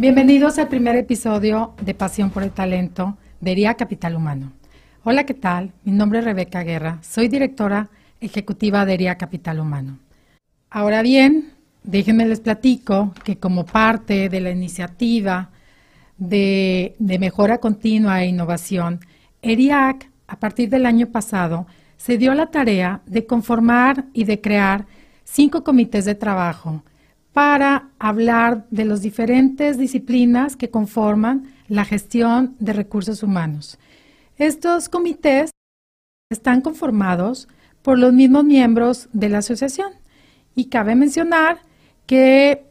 Bienvenidos al primer episodio de Pasión por el Talento de ERIA Capital Humano. Hola, ¿qué tal? Mi nombre es Rebeca Guerra, soy directora ejecutiva de ERIA Capital Humano. Ahora bien, déjenme les platico que como parte de la iniciativa de, de mejora continua e innovación, ERIAC, a partir del año pasado, se dio la tarea de conformar y de crear cinco comités de trabajo para hablar de las diferentes disciplinas que conforman la gestión de recursos humanos. Estos comités están conformados por los mismos miembros de la asociación y cabe mencionar que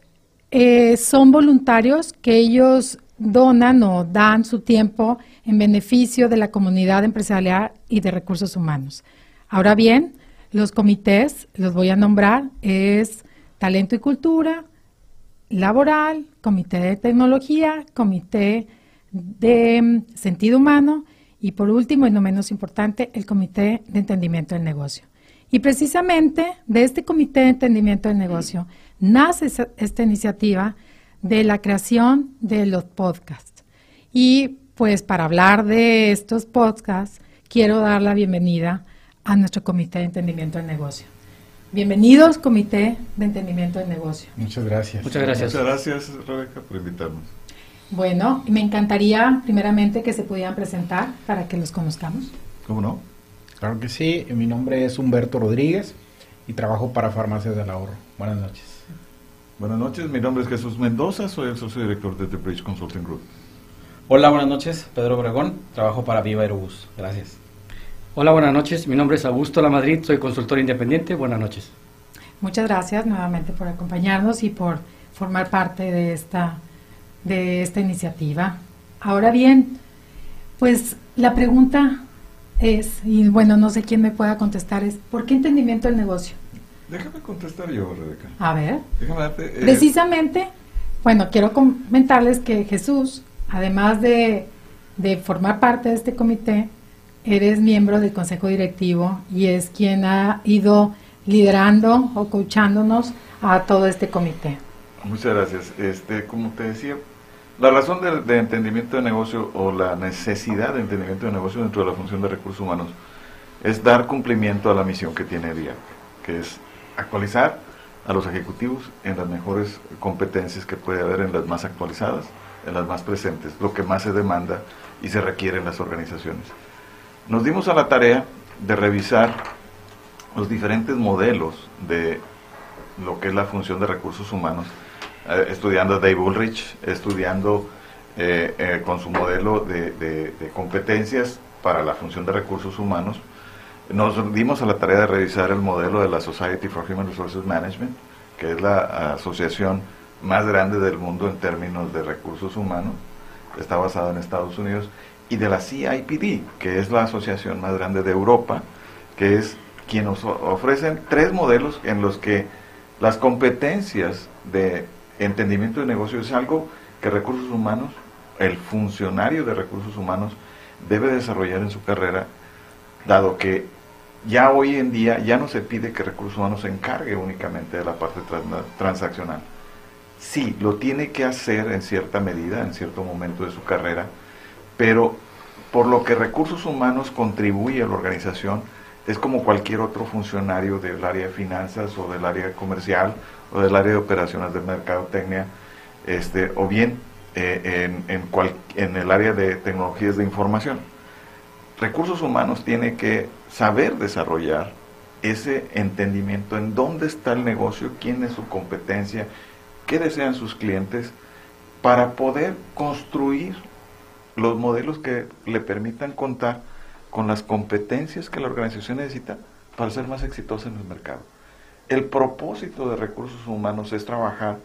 eh, son voluntarios que ellos donan o dan su tiempo en beneficio de la comunidad empresarial y de recursos humanos. Ahora bien, los comités, los voy a nombrar, es Talento y Cultura, Laboral, Comité de Tecnología, Comité de mm, Sentido Humano y por último y no menos importante, el Comité de Entendimiento del Negocio. Y precisamente de este Comité de Entendimiento del Negocio nace esta iniciativa de la creación de los podcasts. Y pues para hablar de estos podcasts, quiero dar la bienvenida a nuestro Comité de Entendimiento del Negocio. Bienvenidos, Comité de Entendimiento del Negocio. Muchas gracias. Muchas gracias. Muchas gracias, Rebeca, por invitarnos. Bueno, me encantaría primeramente que se pudieran presentar para que los conozcamos. ¿Cómo no? Claro que sí. Mi nombre es Humberto Rodríguez y trabajo para Farmacias del Ahorro. Buenas noches. Buenas noches, mi nombre es Jesús Mendoza, soy el socio director de The Bridge Consulting Group. Hola, buenas noches. Pedro Obregón, trabajo para Viva Aerobús. Gracias. Hola, buenas noches. Mi nombre es Augusto La Madrid, soy consultor independiente. Buenas noches. Muchas gracias nuevamente por acompañarnos y por formar parte de esta, de esta iniciativa. Ahora bien, pues la pregunta es, y bueno, no sé quién me pueda contestar, es ¿por qué entendimiento del negocio? Déjame contestar yo, Rebeca. A ver. Déjame darte, eh, Precisamente, bueno, quiero comentarles que Jesús, además de, de formar parte de este comité, eres miembro del consejo directivo y es quien ha ido liderando o coachándonos a todo este comité. Muchas gracias. Este, como te decía, la razón de, de entendimiento de negocio o la necesidad de entendimiento de negocio dentro de la función de recursos humanos es dar cumplimiento a la misión que tiene DIA, que es actualizar a los ejecutivos en las mejores competencias que puede haber, en las más actualizadas, en las más presentes, lo que más se demanda y se requiere en las organizaciones. Nos dimos a la tarea de revisar los diferentes modelos de lo que es la función de recursos humanos, eh, estudiando a Dave Ulrich, estudiando eh, eh, con su modelo de, de- competencias para la función de recursos humanos. Nos dimos a la tarea de revisar el modelo de la Society for Human Resources Management, que es la asociación más grande del mundo en términos de recursos humanos, está basada en Estados Unidos, y de la CIPD, que es la asociación más grande de Europa, que es quien nos ofrecen tres modelos en los que las competencias de entendimiento de negocio es algo que recursos humanos, el funcionario de recursos humanos debe desarrollar en su carrera, dado que ya hoy en día ya no se pide que recursos humanos se encargue únicamente de la parte trans- transaccional. Sí, lo tiene que hacer en cierta medida, en cierto momento de su carrera, pero por lo que recursos humanos contribuye a la organización, es como cualquier otro funcionario del área de finanzas o del área comercial o del área de operaciones de mercadotecnia, este, o bien eh, en, en, cual- en el área de tecnologías de información. Recursos humanos tiene que saber desarrollar ese entendimiento en dónde está el negocio, quién es su competencia, qué desean sus clientes, para poder construir los modelos que le permitan contar con las competencias que la organización necesita para ser más exitosa en el mercado. El propósito de recursos humanos es trabajar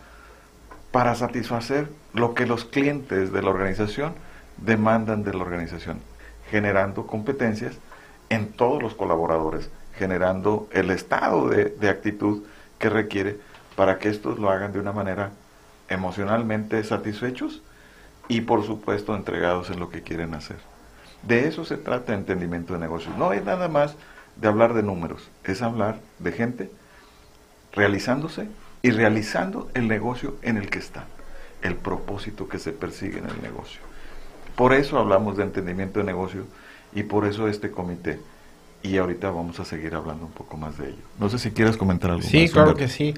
para satisfacer lo que los clientes de la organización demandan de la organización, generando competencias en todos los colaboradores, generando el estado de, actitud que requiere para que estos lo hagan de una manera emocionalmente satisfechos y por supuesto entregados en lo que quieren hacer. De eso se trata entendimiento de negocios. No es nada más de hablar de números, es hablar de gente realizándose y realizando el negocio en el que están, el propósito que se persigue en el negocio. Por eso hablamos de entendimiento de negocio y por eso este comité. Y ahorita vamos a seguir hablando un poco más de ello. No sé si quieres comentar algo sí, más. Claro Humberto. que sí.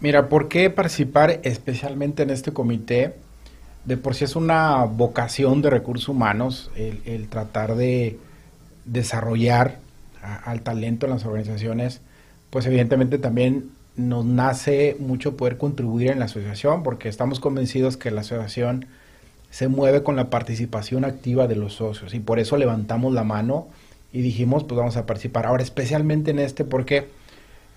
Mira, ¿por qué participar especialmente en este comité? De por sí es una vocación de recursos humanos el, tratar de desarrollar al talento en las organizaciones, pues evidentemente también nos nace mucho poder contribuir en la asociación porque estamos convencidos que la asociación se mueve con la participación activa de los socios y por eso levantamos la mano y dijimos pues vamos a participar. Ahora especialmente en este porque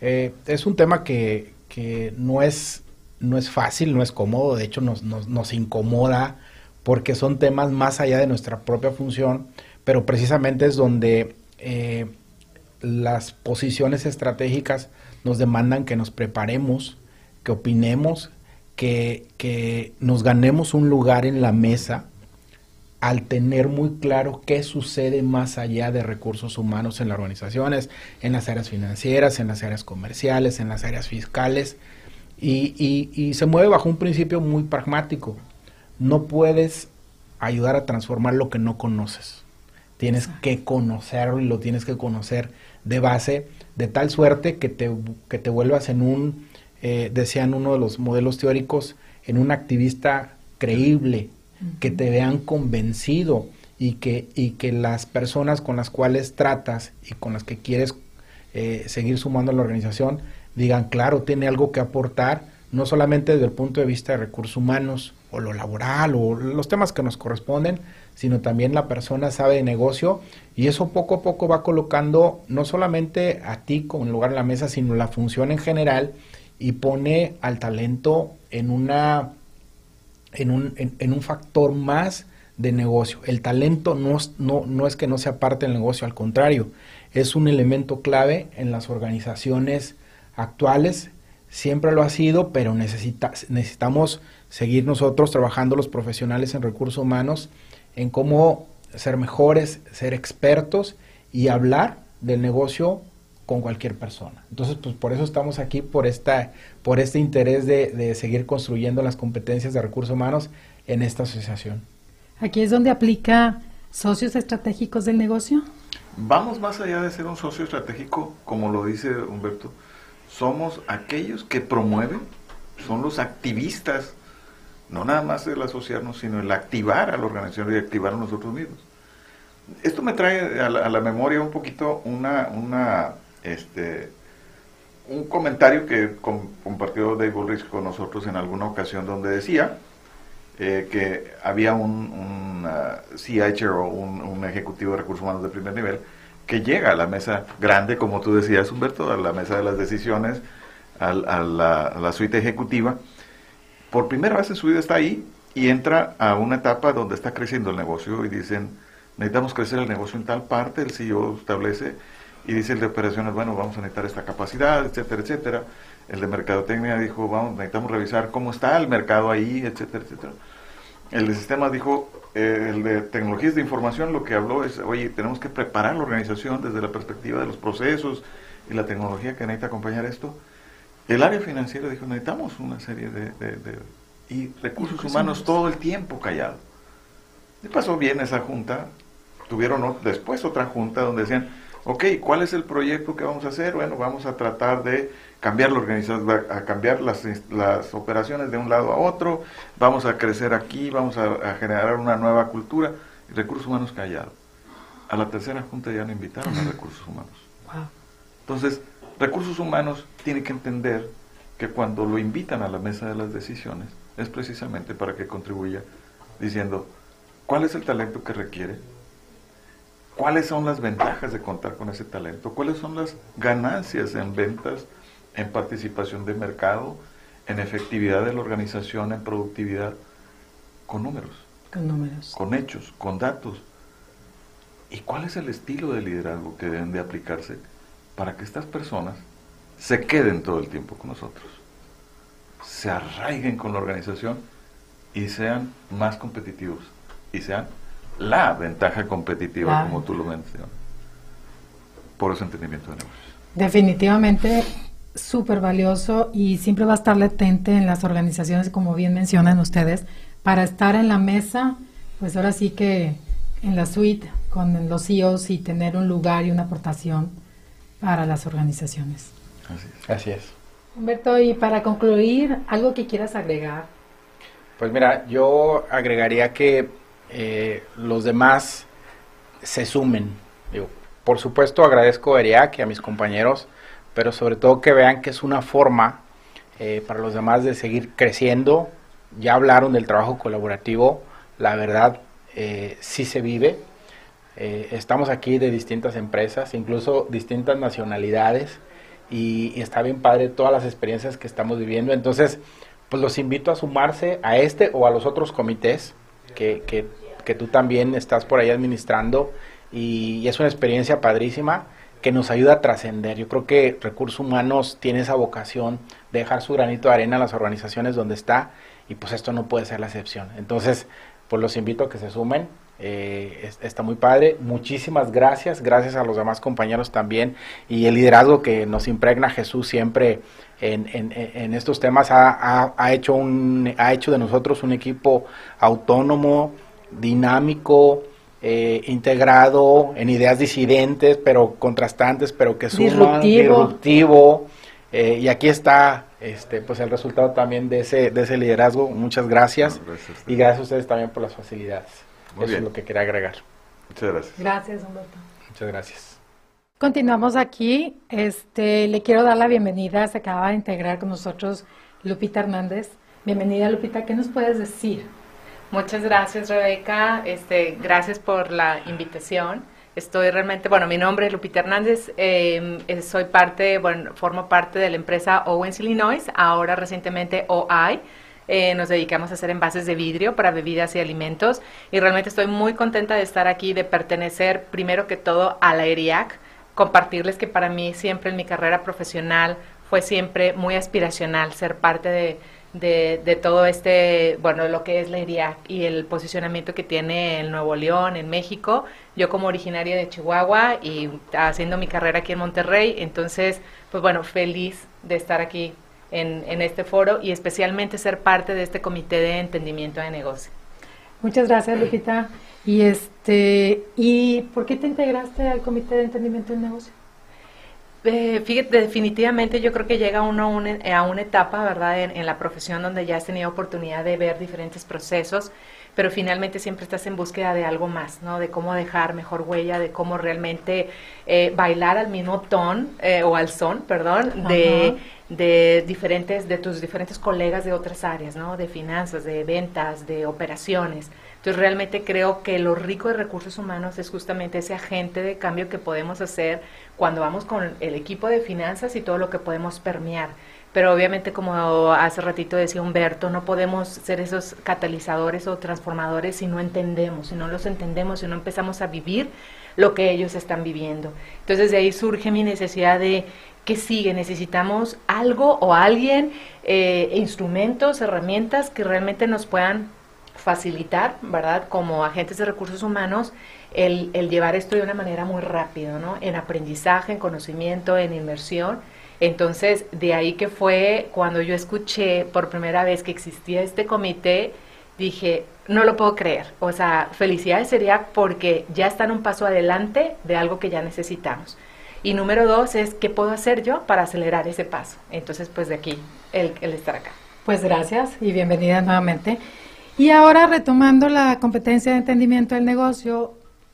eh, es un tema que, que, no, es, no es fácil, no es cómodo, de hecho nos, nos, incomoda porque son temas más allá de nuestra propia función, pero precisamente es donde eh, las posiciones estratégicas nos demandan que nos preparemos, que opinemos, que, que, nos ganemos un lugar en la mesa al tener muy claro qué sucede más allá de recursos humanos en las organizaciones, en las áreas financieras, en las áreas comerciales, en las áreas fiscales, y, y, y se mueve bajo un principio muy pragmático. No puedes ayudar a transformar lo que no conoces. Tienes que conocerlo y lo tienes que conocer de base, de tal suerte que te, que te vuelvas en un, eh, decían uno de los modelos teóricos, en un activista creíble, uh -huh. que te vean convencido y que, y que las personas con las cuales tratas y con las que quieres eh, seguir sumando a la organización digan, claro, tiene algo que aportar, no solamente desde el punto de vista de recursos humanos o lo laboral o los temas que nos corresponden, sino también la persona sabe de negocio y eso poco a poco va colocando no solamente a ti como lugar en la mesa, sino la función en general y pone al talento en una en un, en un factor más de negocio. El talento no, no, no es que no sea parte del negocio, al contrario, es un elemento clave en las organizaciones actuales, siempre lo ha sido, pero necesita, necesitamos seguir nosotros trabajando los profesionales en recursos humanos en cómo ser mejores, ser expertos y hablar del negocio con cualquier persona. Entonces, pues por eso estamos aquí, por, esta, por este interés de, de seguir construyendo las competencias de recursos humanos en esta asociación. Aquí es donde aplica socios estratégicos del negocio. Vamos más allá de ser un socio estratégico, como lo dice Humberto, somos aquellos que promueven, son los activistas, no nada más el asociarnos, sino el activar a la organización y activar a nosotros mismos. Esto me trae a la, a la memoria un poquito una, este, un comentario que com compartió Dave Ulrich con nosotros en alguna ocasión donde decía eh, que había un, un uh, CHR o un, un, ejecutivo de recursos humanos de primer nivel que llega a la mesa grande, como tú decías, Humberto, a la mesa de las decisiones, a, la, la suite ejecutiva. Por primera vez en su vida está ahí y entra a una etapa donde está creciendo el negocio y dicen, necesitamos crecer el negocio en tal parte, el CEO establece y dice el de operaciones, bueno, vamos a necesitar esta capacidad, etcétera, etcétera. El de mercadotecnia dijo, vamos, necesitamos revisar cómo está el mercado ahí, etcétera, etcétera. El de sistemas dijo, el de tecnologías de información lo que habló es, oye, tenemos que preparar la organización desde la perspectiva de los procesos y la tecnología que necesita acompañar esto. El área financiera dijo, necesitamos una serie de... de, de y recursos humanos todo el tiempo callado. Y pasó bien esa junta, tuvieron después otra junta donde decían, ok, ¿cuál es el proyecto que vamos a hacer? Bueno, vamos a tratar de cambiar la organización, a cambiar las, las operaciones de un lado a otro, vamos a crecer aquí, vamos a, a generar una nueva cultura, recursos humanos callados. A la tercera junta ya no invitaron a recursos humanos. Entonces, recursos humanos tiene que entender que cuando lo invitan a la mesa de las decisiones, es precisamente para que contribuya diciendo, ¿cuál es el talento que requiere? ¿Cuáles son las ventajas de contar con ese talento? ¿Cuáles son las ganancias en ventas, en participación de mercado, en efectividad de la organización, en productividad, con números. Con números. Con hechos, con datos. ¿Y cuál es el estilo de liderazgo que deben de aplicarse para que estas personas se queden todo el tiempo con nosotros? Se arraiguen con la organización y sean más competitivos y sean la ventaja competitiva, como tú lo mencionas, por ese entendimiento de negocios. Definitivamente súper valioso y siempre va a estar latente en las organizaciones, como bien mencionan ustedes, para estar en la mesa, pues ahora sí que en la suite con los CEOs y tener un lugar y una aportación para las organizaciones. Así es. Así es. Humberto, y para concluir, algo que quieras agregar. Pues mira, yo agregaría que eh, los demás se sumen. por supuesto agradezco a ERIAC y a mis compañeros, pero sobre todo que vean que es una forma eh, para los demás de seguir creciendo. Ya hablaron del trabajo colaborativo, la verdad eh, sí se vive. estamos aquí de distintas empresas, incluso distintas nacionalidades, y, y, está bien padre todas las experiencias que estamos viviendo. Entonces, pues los invito a sumarse a este o a los otros comités que, que, tú también estás por ahí administrando y, es una experiencia padrísima que nos ayuda a trascender. Yo creo que Recursos Humanos tiene esa vocación de dejar su granito de arena en las organizaciones donde está y pues esto no puede ser la excepción. Entonces, pues los invito a que se sumen. Eh, está muy padre. Muchísimas gracias. Gracias a los demás compañeros también y el liderazgo que nos impregna Jesús siempre en, en, estos temas ha, ha, hecho un, ha hecho de nosotros un equipo autónomo, dinámico, eh, integrado en ideas disidentes, pero contrastantes, pero que suman, disruptivo. Eh, y aquí está este, pues el resultado también de ese, de ese liderazgo. Muchas gracias. y gracias a ustedes también por las facilidades. Eso es lo que quería agregar. Muchas gracias. Gracias, Humberto. Muchas gracias. Continuamos aquí. Este, le quiero dar la bienvenida. Se acaba de integrar con nosotros Lupita Hernández. Bienvenida, Lupita. ¿Qué nos puedes decir? Muchas gracias, Rebeca. Este, gracias por la invitación. Estoy realmente, bueno, mi nombre es Lupita Hernández. Eh, soy parte, bueno, formo parte de la empresa Owens Illinois, ahora recientemente OI. Eh, nos dedicamos a hacer envases de vidrio para bebidas y alimentos y realmente estoy muy contenta de estar aquí, de pertenecer primero que todo a la ERIAC, compartirles que para mí siempre en mi carrera profesional fue siempre muy aspiracional ser parte de, de, todo este, bueno, lo que es la IRIAC y el posicionamiento que tiene en Nuevo León, en México. Yo como originaria de Chihuahua y haciendo mi carrera aquí en Monterrey, entonces, pues bueno, feliz de estar aquí en, en este foro y especialmente ser parte de este comité de entendimiento de negocio. Muchas gracias, Lupita. Y este, ¿y por qué te integraste al Comité de Entendimiento del Negocio? Eh, fíjate, definitivamente yo creo que llega uno a una, etapa, ¿verdad?, en, la profesión donde ya has tenido oportunidad de ver diferentes procesos, pero finalmente siempre estás en búsqueda de algo más, ¿no? De cómo dejar mejor huella, de cómo realmente eh, bailar al mismo ton, eh, o al son, perdón, de, de, diferentes, de tus diferentes colegas de otras áreas, ¿no? De finanzas, de ventas, de operaciones. Entonces realmente creo que lo rico de recursos humanos es justamente ese agente de cambio que podemos hacer cuando vamos con el equipo de finanzas y todo lo que podemos permear. Pero obviamente, como hace ratito decía Humberto, no podemos ser esos catalizadores o transformadores si no entendemos, si no los entendemos, si no empezamos a vivir lo que ellos están viviendo. Entonces de ahí surge mi necesidad de ¿qué sigue? Necesitamos algo o alguien, eh, instrumentos, herramientas que realmente nos puedan facilitar, ¿verdad? Como agentes de recursos humanos, el, llevar esto de una manera muy rápida, ¿no? En aprendizaje, en conocimiento, en inmersión. Entonces, de ahí que fue cuando yo escuché por primera vez que existía este comité, dije, no lo puedo creer. O sea, felicidades sería porque ya están un paso adelante de algo que ya necesitamos. Y número dos es, ¿qué puedo hacer yo para acelerar ese paso? Entonces, pues de aquí, el, el estar acá. Pues gracias y bienvenida nuevamente. Y ahora retomando la competencia de entendimiento del negocio,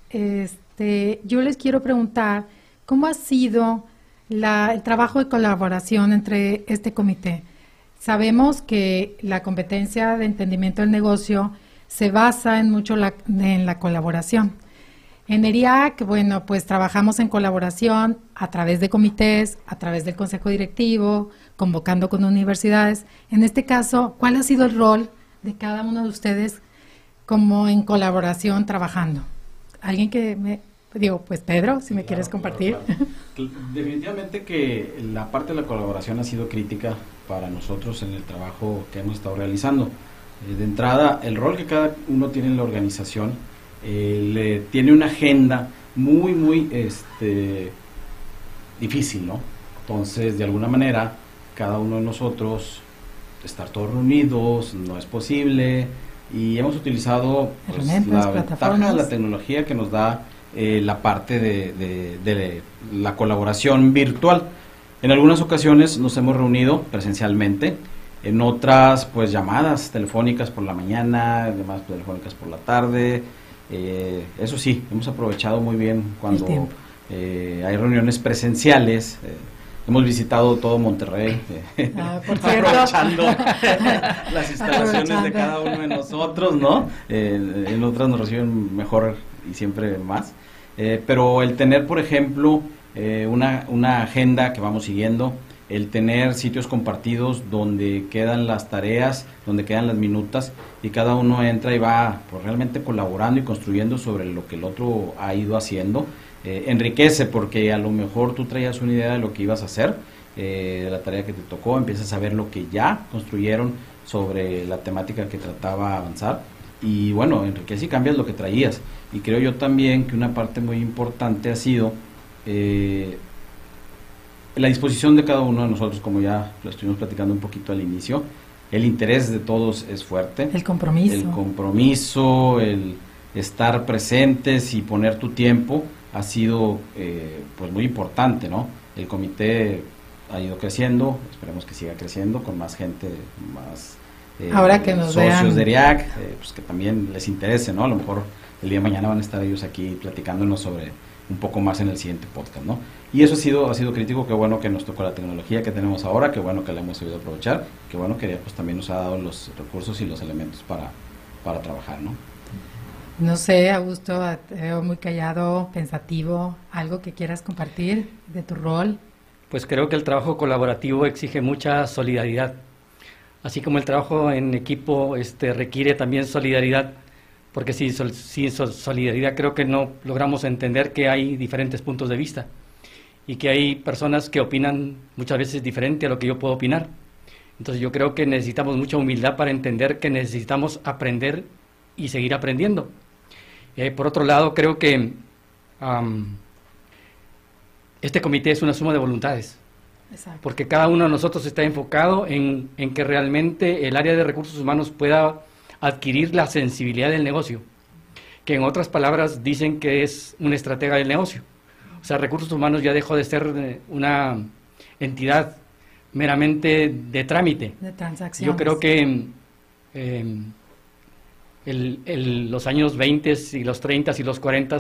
este, yo les quiero preguntar cómo ha sido el trabajo de colaboración entre este comité. Sabemos que la competencia de entendimiento del negocio se basa en mucho en la colaboración. En ERIAC, bueno, pues trabajamos en colaboración a través de comités, a través del consejo directivo, convocando con universidades. En este caso, ¿cuál ha sido el rol de cada uno de ustedes como en colaboración trabajando? ¿Alguien que me... Digo, pues Pedro, si me quieres compartir. Definitivamente que la parte de la colaboración ha sido crítica para nosotros en el trabajo que hemos estado realizando. Eh, de entrada, el rol que cada uno tiene en la organización eh, le tiene una agenda muy, muy este, difícil, ¿no? Entonces, de alguna manera, cada uno de nosotros estar todos reunidos no es posible y hemos utilizado pues, la ventaja de la tecnología que nos da eh, la parte de, de, la colaboración virtual. En algunas ocasiones nos hemos reunido presencialmente, en otras pues llamadas telefónicas por la mañana, llamadas telefónicas por la tarde. Eh, eso sí, hemos aprovechado muy bien cuando eh, hay reuniones presenciales. Hemos visitado todo Monterrey, ah, aprovechando las instalaciones de cada uno de nosotros, ¿no? en otras nos reciben mejor y siempre más. Eh, pero el tener, por ejemplo, eh, una, una agenda que vamos siguiendo, el tener sitios compartidos donde quedan las tareas, donde quedan las minutas y cada uno entra y va pues, realmente colaborando y construyendo sobre lo que el otro ha ido haciendo eh, enriquece porque a lo mejor tú traías una idea de lo que ibas a hacer, eh, de la tarea que te tocó, empiezas a ver lo que ya construyeron sobre la temática que trataba avanzar y bueno, enriquece y cambias lo que traías. Y creo yo también que una parte muy importante ha sido eh, la disposición de cada uno de nosotros, como ya lo estuvimos platicando un poquito al inicio, el interés de todos es fuerte. El compromiso. El compromiso, el estar presentes y poner tu tiempo ha sido eh, pues muy importante, ¿no? El comité ha ido creciendo, esperemos que siga creciendo con más gente, más eh, Ahora que nos socios de RIAC, eh, pues que también les interese, ¿no? A lo mejor el día de mañana van a estar ellos aquí platicándonos sobre un poco más en el siguiente podcast, ¿no? Y eso ha sido, ha sido crítico, qué bueno que nos tocó la tecnología que tenemos ahora, qué bueno que la hemos sabido aprovechar, qué bueno que pues también nos ha dado los recursos y los elementos para, para trabajar, ¿no? No sé, Augusto, te veo muy callado, pensativo, algo que quieras compartir de tu rol. Pues creo que el trabajo colaborativo exige mucha solidaridad, así como el trabajo en equipo este, requiere también solidaridad, porque sin, sin solidaridad creo que no logramos entender que hay diferentes puntos de vista y que hay personas que opinan muchas veces diferente a lo que yo puedo opinar. Entonces yo creo que necesitamos mucha humildad para entender que necesitamos aprender y seguir aprendiendo. Eh, por otro lado, creo que este comité es una suma de voluntades. Porque cada uno de nosotros está enfocado en, que realmente el área de recursos humanos pueda adquirir la sensibilidad del negocio, que en otras palabras dicen que es una estratega del negocio. O sea, recursos humanos ya dejó de ser eh, una entidad meramente de trámite. De transacción. Yo creo que em, el, los años 20 y los 30 y los 40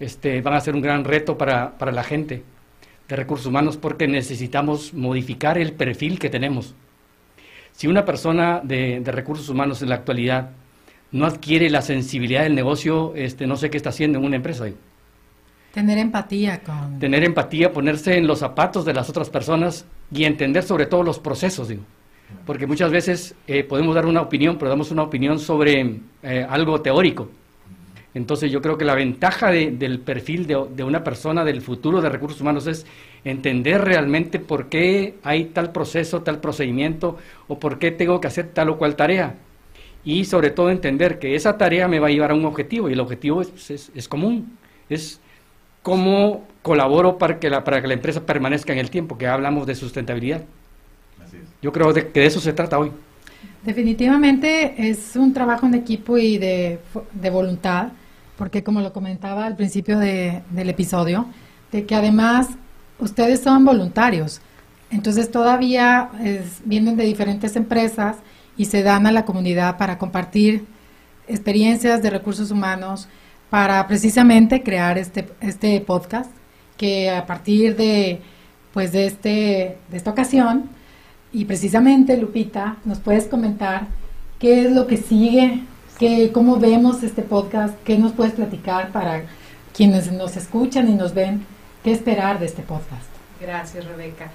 este, van a ser un gran reto para, para la gente de recursos humanos porque necesitamos modificar el perfil que tenemos. Si una persona de, de, recursos humanos en la actualidad no adquiere la sensibilidad del negocio, este, no sé qué está haciendo en una empresa. Tener empatía con... Tener empatía, ponerse en los zapatos de las otras personas y entender sobre todo los procesos, digo porque muchas veces eh, podemos dar una opinión, pero damos una opinión sobre eh, algo teórico. Entonces yo creo que la ventaja del perfil de, de, una persona del futuro de recursos humanos es entender realmente por qué hay tal proceso, tal procedimiento o por qué tengo que hacer tal o cual tarea. Y sobre todo entender que esa tarea me va a llevar a un objetivo y el objetivo es, es, es común, es cómo colaboro para que, la, para que la empresa permanezca en el tiempo, que hablamos de sustentabilidad. Yo creo que de eso se trata hoy. Definitivamente es un trabajo en equipo y de, voluntad, porque como lo comentaba al principio del episodio, de que además ustedes son voluntarios, entonces todavía vienen de diferentes empresas y se dan a la comunidad para compartir experiencias de recursos humanos, para precisamente crear este, este podcast, que a partir de, pues de, este, de esta ocasión, y precisamente, Lupita, ¿nos puedes comentar qué es lo que sigue? Qué, ¿Cómo vemos este podcast? ¿Qué nos puedes platicar para quienes nos escuchan y nos ven, qué esperar de este podcast. Gracias, Rebeca.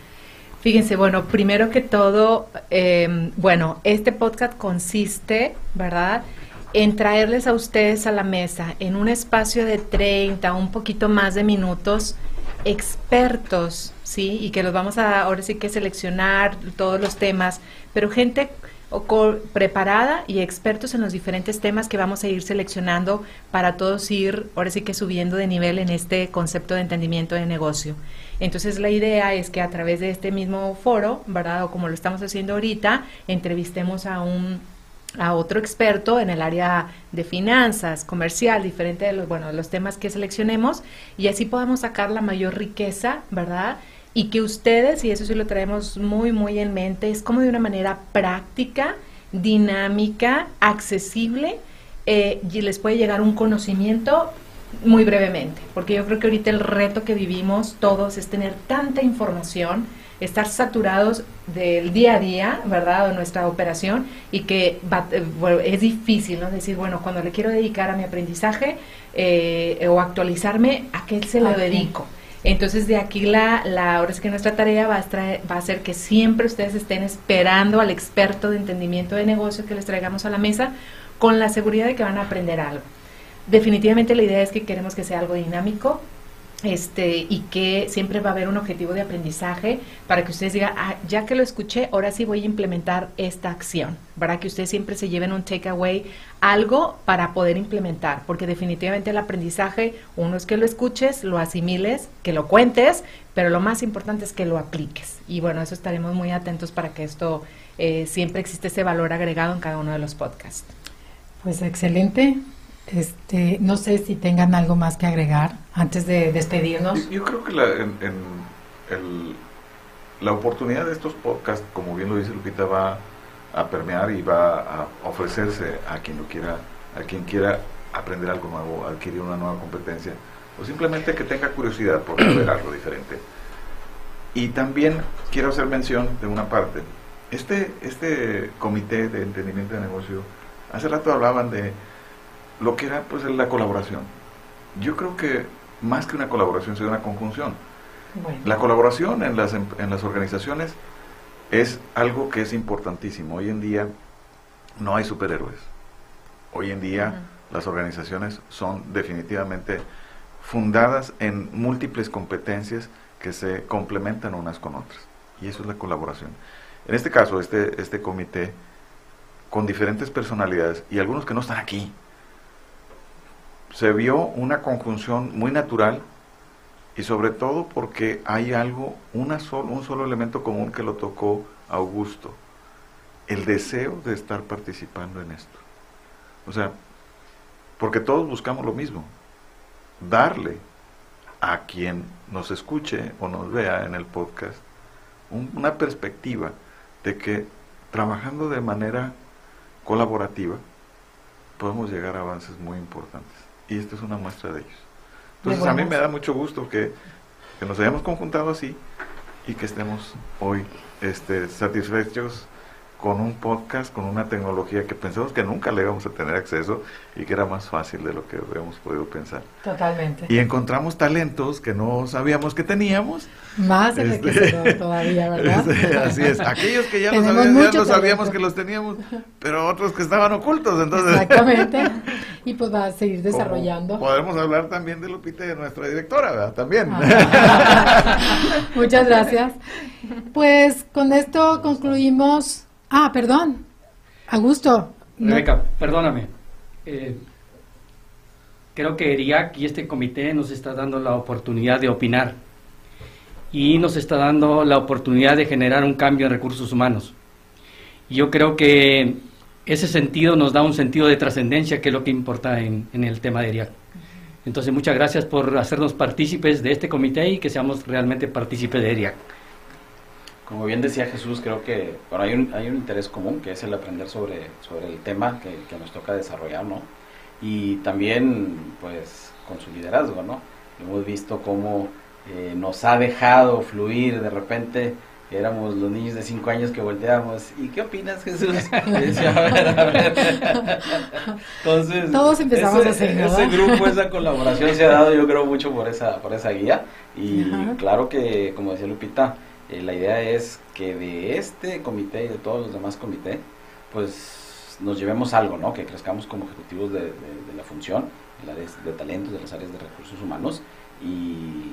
Fíjense, bueno, primero que todo, eh, bueno, este podcast consiste, ¿verdad? En traerles a ustedes a la mesa en un espacio de 30, un poquito más de minutos, expertos, ¿sí? Y que los vamos a ahora sí que seleccionar todos los temas, pero gente preparada y expertos en los diferentes temas que vamos a ir seleccionando para todos ir ahora sí que subiendo de nivel en este concepto de entendimiento de negocio. Entonces la idea es que a través de este mismo foro, ¿verdad? O como lo estamos haciendo ahorita, entrevistemos a un a otro experto en el área de finanzas, comercial, diferente de los, bueno, los temas que seleccionemos y así podamos sacar la mayor riqueza, ¿verdad? Y que ustedes, y eso sí lo traemos muy, muy en mente, es como de una manera práctica, dinámica, accesible, eh, y les puede llegar un conocimiento muy brevemente, porque yo creo que ahorita el reto que vivimos todos es tener tanta información, estar saturados del día a día, ¿verdad? De nuestra operación y que eh, es difícil, ¿no? Decir, bueno, cuando le quiero dedicar a mi aprendizaje eh, o actualizarme, ¿a qué se lo dedico? Entonces de aquí la, la ahora es que nuestra tarea va a, va a ser que siempre ustedes estén esperando al experto de entendimiento de negocio que les traigamos a la mesa con la seguridad de que van a aprender algo. Definitivamente la idea es que queremos que sea algo dinámico, este, y que siempre va a haber un objetivo de aprendizaje para que ustedes digan, ah, ya que lo escuché, ahora sí voy a implementar esta acción, para que ustedes siempre se lleven un takeaway, algo para poder implementar, porque definitivamente el aprendizaje, uno es que lo escuches, lo asimiles, que lo cuentes, pero lo más importante es que lo apliques. Y bueno, eso estaremos muy atentos para que esto eh, siempre existe ese valor agregado en cada uno de los podcasts. Pues excelente. Este, no sé si tengan algo más que agregar antes de despedirnos. Yo, creo que la, en, la oportunidad de estos podcasts, como bien lo dice Lupita, va a permear y va a ofrecerse a quien lo quiera, a quien quiera aprender algo nuevo, adquirir una nueva competencia, o simplemente que tenga curiosidad por ver algo diferente. Y también quiero hacer mención de una parte. Este, este comité de entendimiento de negocio, hace rato hablaban de lo que era pues la colaboración. Yo creo que más que una colaboración sería una conjunción. La colaboración en las, en las organizaciones es algo que es importantísimo. Hoy en día no hay superhéroes. Hoy en día las organizaciones son definitivamente fundadas en múltiples competencias que se complementan unas con otras. Y eso es la colaboración. En este caso, este, este comité, con diferentes personalidades y algunos que no están aquí, se vio una conjunción muy natural y sobre todo porque hay algo, una un solo elemento común que lo tocó Augusto, el deseo de estar participando en esto. O sea, porque todos buscamos lo mismo, darle a quien nos escuche o nos vea en el podcast una perspectiva de que trabajando de manera colaborativa podemos llegar a avances muy importantes y esta es una muestra de ellos. Entonces a mí me da mucho gusto que, que, nos hayamos conjuntado así y que estemos hoy este, satisfechos con un podcast, con una tecnología que pensamos que nunca le íbamos a tener acceso y que era más fácil de lo que habíamos podido pensar. Totalmente. Y encontramos talentos que no sabíamos que teníamos. Más este, todavía, ¿verdad? Este, así es. Aquellos que ya, los sabíamos, no sabíamos que los teníamos, pero otros que estaban ocultos. Entonces. Exactamente. Y pues va a seguir desarrollando. podemos hablar también de Lupita de nuestra directora, ¿verdad? También. Ah. Muchas gracias. Pues con esto concluimos Ah, perdón. Augusto. Rebeca, perdóname. Eh, creo que ERIAC y este comité nos está dando la oportunidad de opinar y nos está dando la oportunidad de generar un cambio en recursos humanos. Y yo creo que ese sentido nos da un sentido de trascendencia que es lo que importa en, en el tema de ERIAC. Entonces, muchas gracias por hacernos partícipes de este comité y que seamos realmente partícipes de ERIAC. Como bien decía Jesús, creo que bueno, hay, un, hay un interés común que es el aprender sobre, sobre el tema que, que nos toca desarrollar, ¿no? Y también, pues, con su liderazgo, ¿no? Hemos visto cómo eh, nos ha dejado fluir de repente éramos los niños de 5 años que volteábamos. ¿Y qué opinas, Jesús? Decía, a ver, a ver. Entonces, Todos empezamos ese, así, ¿no? ese grupo, esa colaboración se ha dado, yo creo, mucho por esa, por esa guía. Y Ajá. claro que, como decía Lupita, eh, la idea es que de este comité y de todos los demás comités, pues nos llevemos algo, ¿no? Que crezcamos como ejecutivos de, de- de la función, de, las áreas de talentos, de las áreas de recursos humanos y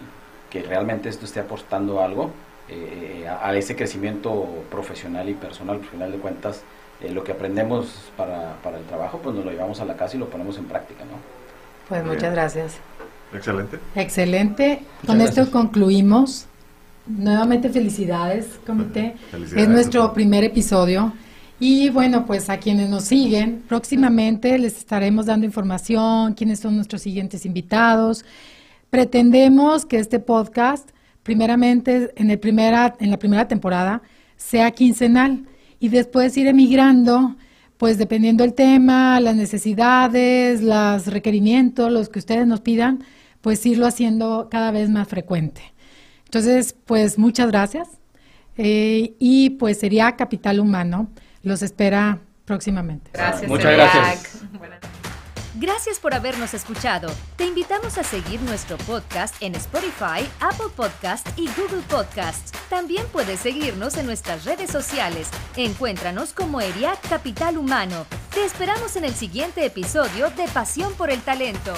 que realmente esto esté aportando algo eh, a, a ese crecimiento profesional y personal. Al final de cuentas, eh, lo que aprendemos para, para el trabajo, pues nos lo llevamos a la casa y lo ponemos en práctica, ¿no? Pues muchas gracias. Excelente. Excelente. Con esto concluimos. Nuevamente felicidades, comité. Felicidades, es nuestro doctor. primer episodio. Y bueno, pues a quienes nos siguen, próximamente les estaremos dando información, quiénes son nuestros siguientes invitados. Pretendemos que este podcast, primeramente en, el primera, en la primera temporada, sea quincenal y después ir emigrando, pues dependiendo del tema, las necesidades, los requerimientos, los que ustedes nos pidan, pues irlo haciendo cada vez más frecuente. Entonces, pues muchas gracias. Eh, y pues sería Capital Humano. Los espera próximamente. Gracias. Muchas Eriac. gracias. Gracias por habernos escuchado. Te invitamos a seguir nuestro podcast en Spotify, Apple Podcast y Google Podcasts. También puedes seguirnos en nuestras redes sociales. Encuéntranos como ERIAC Capital Humano. Te esperamos en el siguiente episodio de Pasión por el Talento.